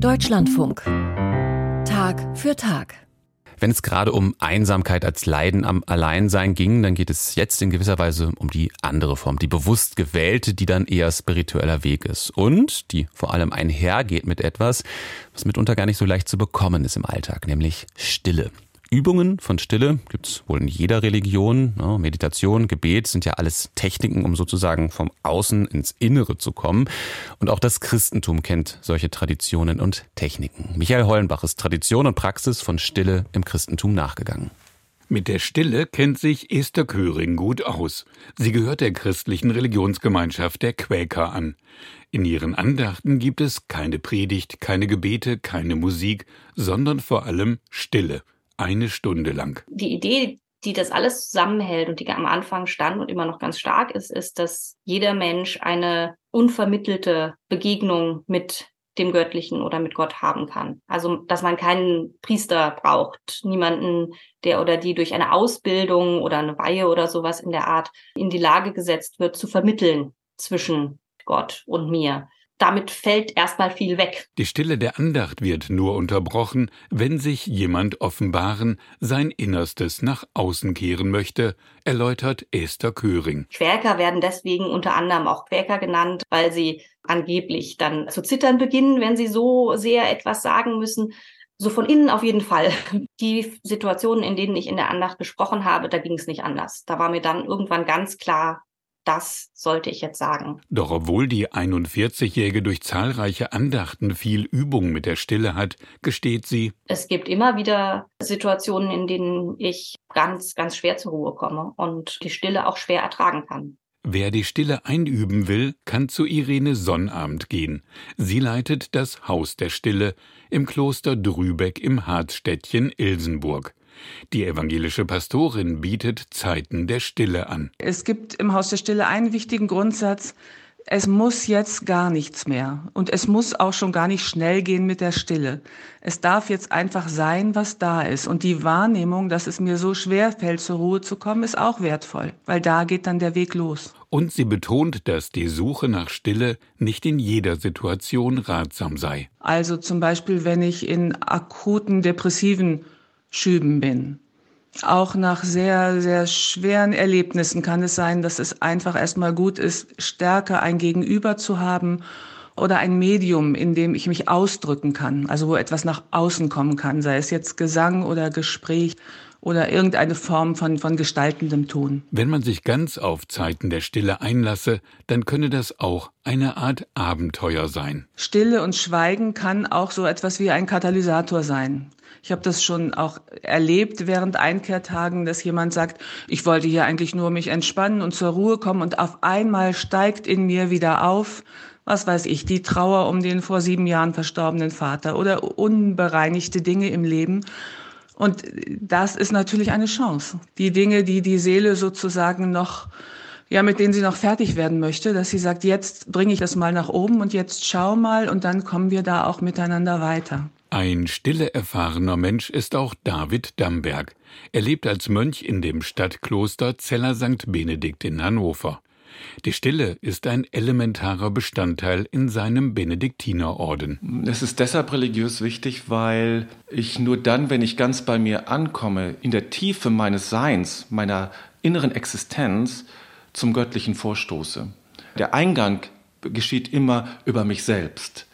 Deutschlandfunk. Tag für Tag. Wenn es gerade um Einsamkeit als Leiden am Alleinsein ging, dann geht es jetzt in gewisser Weise um die andere Form, die bewusst gewählte, die dann eher spiritueller Weg ist und die vor allem einhergeht mit etwas, was mitunter gar nicht so leicht zu bekommen ist im Alltag, nämlich Stille. Übungen von Stille gibt's wohl in jeder Religion. Meditation, Gebet sind ja alles Techniken, um sozusagen vom Außen ins Innere zu kommen. Und auch das Christentum kennt solche Traditionen und Techniken. Michael Hollenbach ist Tradition und Praxis von Stille im Christentum nachgegangen. Mit der Stille kennt sich Esther Köring gut aus. Sie gehört der christlichen Religionsgemeinschaft der Quäker an. In ihren Andachten gibt es keine Predigt, keine Gebete, keine Musik, sondern vor allem Stille eine Stunde lang. Die Idee, die das alles zusammenhält und die am Anfang stand und immer noch ganz stark ist, ist, dass jeder Mensch eine unvermittelte Begegnung mit dem Göttlichen oder mit Gott haben kann. Also, dass man keinen Priester braucht, niemanden, der oder die durch eine Ausbildung oder eine Weihe oder sowas in der Art in die Lage gesetzt wird, zu vermitteln zwischen Gott und mir damit fällt erstmal viel weg. Die Stille der Andacht wird nur unterbrochen, wenn sich jemand offenbaren, sein Innerstes nach außen kehren möchte, erläutert Esther Köring. Quäker werden deswegen unter anderem auch Quäker genannt, weil sie angeblich dann zu zittern beginnen, wenn sie so sehr etwas sagen müssen. So von innen auf jeden Fall. Die Situationen, in denen ich in der Andacht gesprochen habe, da ging es nicht anders. Da war mir dann irgendwann ganz klar, das sollte ich jetzt sagen. Doch obwohl die 41-Jährige durch zahlreiche Andachten viel Übung mit der Stille hat, gesteht sie, es gibt immer wieder Situationen, in denen ich ganz, ganz schwer zur Ruhe komme und die Stille auch schwer ertragen kann. Wer die Stille einüben will, kann zu Irene Sonnabend gehen. Sie leitet das Haus der Stille im Kloster Drübeck im Harzstädtchen Ilsenburg. Die evangelische Pastorin bietet Zeiten der Stille an. Es gibt im Haus der Stille einen wichtigen Grundsatz. Es muss jetzt gar nichts mehr. Und es muss auch schon gar nicht schnell gehen mit der Stille. Es darf jetzt einfach sein, was da ist. Und die Wahrnehmung, dass es mir so schwer fällt, zur Ruhe zu kommen, ist auch wertvoll. Weil da geht dann der Weg los. Und sie betont, dass die Suche nach Stille nicht in jeder Situation ratsam sei. Also zum Beispiel, wenn ich in akuten depressiven Schüben bin. Auch nach sehr, sehr schweren Erlebnissen kann es sein, dass es einfach erstmal gut ist, stärker ein Gegenüber zu haben oder ein Medium, in dem ich mich ausdrücken kann, also wo etwas nach außen kommen kann, sei es jetzt Gesang oder Gespräch oder irgendeine Form von, von gestaltendem Tun. Wenn man sich ganz auf Zeiten der Stille einlasse, dann könne das auch eine Art Abenteuer sein. Stille und Schweigen kann auch so etwas wie ein Katalysator sein. Ich habe das schon auch erlebt während Einkehrtagen, dass jemand sagt, ich wollte hier eigentlich nur mich entspannen und zur Ruhe kommen und auf einmal steigt in mir wieder auf, was weiß ich, die Trauer um den vor sieben Jahren verstorbenen Vater oder unbereinigte Dinge im Leben. Und das ist natürlich eine Chance. Die Dinge, die die Seele sozusagen noch ja, mit denen sie noch fertig werden möchte, dass sie sagt, jetzt bringe ich das mal nach oben und jetzt schau mal und dann kommen wir da auch miteinander weiter. Ein stille erfahrener Mensch ist auch David Damberg. Er lebt als Mönch in dem Stadtkloster Zeller St. Benedikt in Hannover. Die Stille ist ein elementarer Bestandteil in seinem Benediktinerorden. Es ist deshalb religiös wichtig, weil ich nur dann, wenn ich ganz bei mir ankomme, in der Tiefe meines Seins, meiner inneren Existenz, zum Göttlichen vorstoße. Der Eingang geschieht immer über mich selbst.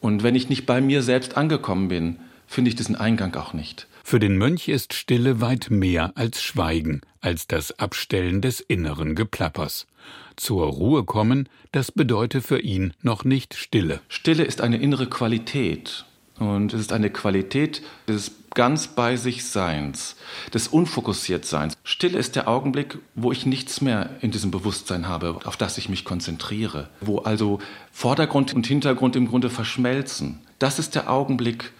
Und wenn ich nicht bei mir selbst angekommen bin, finde ich diesen Eingang auch nicht. Für den Mönch ist Stille weit mehr als Schweigen, als das Abstellen des inneren Geplappers. Zur Ruhe kommen, das bedeutet für ihn noch nicht Stille. Stille ist eine innere Qualität. Und es ist eine Qualität des ganz bei sich Seins, des Unfokussiertseins. Stille ist der Augenblick, wo ich nichts mehr in diesem Bewusstsein habe, auf das ich mich konzentriere, wo also Vordergrund und Hintergrund im Grunde verschmelzen. Das ist der Augenblick,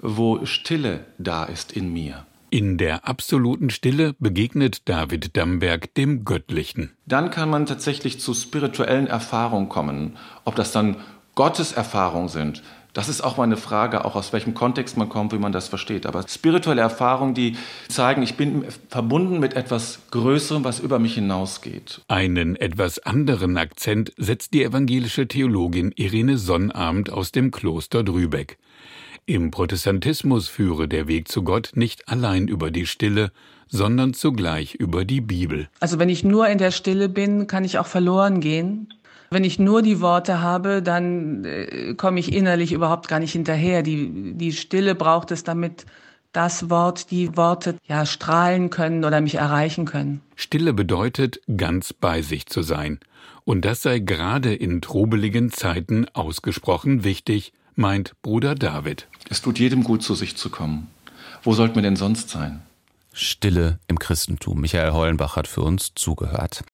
wo Stille da ist in mir. In der absoluten Stille begegnet David Damberg dem Göttlichen. Dann kann man tatsächlich zu spirituellen Erfahrungen kommen, ob das dann Gottes Erfahrungen sind, Das ist auch mal eine Frage, auch aus welchem Kontext man kommt, wie man das versteht. Aber spirituelle Erfahrungen, die zeigen, ich bin verbunden mit etwas Größerem, was über mich hinausgeht. Einen etwas anderen Akzent setzt die evangelische Theologin Irene Sonnabend aus dem Kloster Drübeck. Im Protestantismus führe der Weg zu Gott nicht allein über die Stille, sondern zugleich über die Bibel. Also wenn ich nur in der Stille bin, kann ich auch verloren gehen. Wenn ich nur die Worte habe, dann äh, komme ich innerlich überhaupt gar nicht hinterher. Die, die Stille braucht es, damit das Wort, die Worte ja strahlen können oder mich erreichen können. Stille bedeutet, ganz bei sich zu sein. Und das sei gerade in trubeligen Zeiten ausgesprochen wichtig, meint Bruder David. Es tut jedem gut, zu sich zu kommen. Wo sollten wir denn sonst sein? Stille im Christentum. Michael Hollenbach hat für uns zugehört.